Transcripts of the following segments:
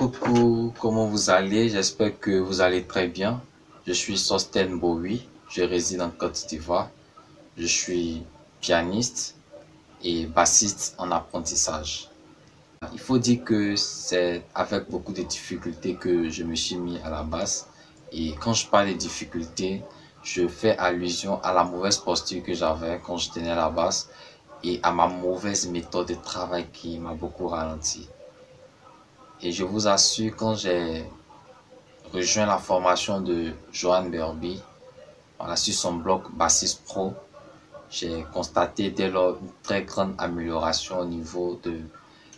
Coucou, comment vous allez? J'espère que vous allez très bien. Je suis Sosten Bowie, je réside en Côte d'Ivoire. Je suis pianiste et bassiste en apprentissage. Il faut dire que c'est avec beaucoup de difficultés que je me suis mis à la basse. Et quand je parle de difficultés, je fais allusion à la mauvaise posture que j'avais quand je tenais la basse et à ma mauvaise méthode de travail qui m'a beaucoup ralenti. Et je vous assure, quand j'ai rejoint la formation de Johan Berby, sur son blog Bassist Pro, j'ai constaté dès lors une très grande amélioration au niveau de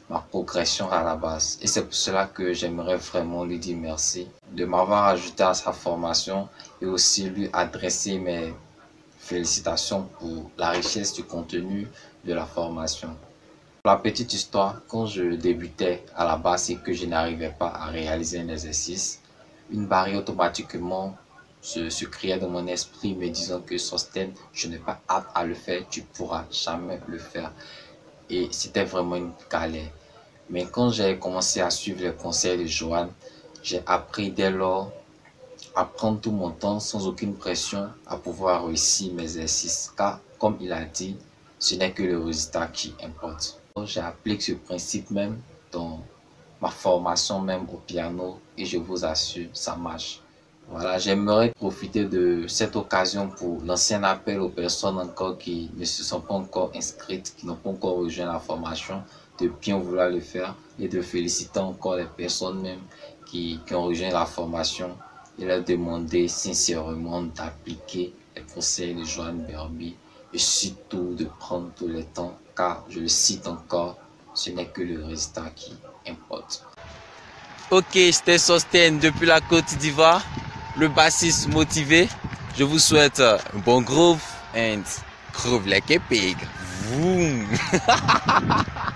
ma progression à la base. Et c'est pour cela que j'aimerais vraiment lui dire merci de m'avoir ajouté à sa formation et aussi lui adresser mes félicitations pour la richesse du contenu de la formation. La petite histoire, quand je débutais à la base et que je n'arrivais pas à réaliser un exercice, une barrière automatiquement se, créait dans mon esprit me disant que Sosten, je n'ai pas hâte à le faire, tu pourras jamais le faire. Et c'était vraiment une galère. Mais quand j'ai commencé à suivre les conseils de Johan, j'ai appris dès lors à prendre tout mon temps sans aucune pression à pouvoir réussir mes exercices. Car, comme il a dit, ce n'est que le résultat qui importe. J'applique ce principe même dans ma formation même au piano et je vous assure, ça marche. Voilà, j'aimerais profiter de cette occasion pour lancer un appel aux personnes encore qui ne se sont pas encore inscrites, qui n'ont pas encore rejoint la formation, de bien vouloir le faire et de féliciter encore les personnes même qui, qui ont rejoint la formation et leur demander sincèrement d'appliquer les conseils de Joanne Berby et surtout de prendre tout le temps car je le cite encore, ce n'est que le résultat qui importe. Ok, c'était Sosten depuis la Côte d'Ivoire, le bassiste motivé. Je vous souhaite un bon groove and groove like a pig. Vroom.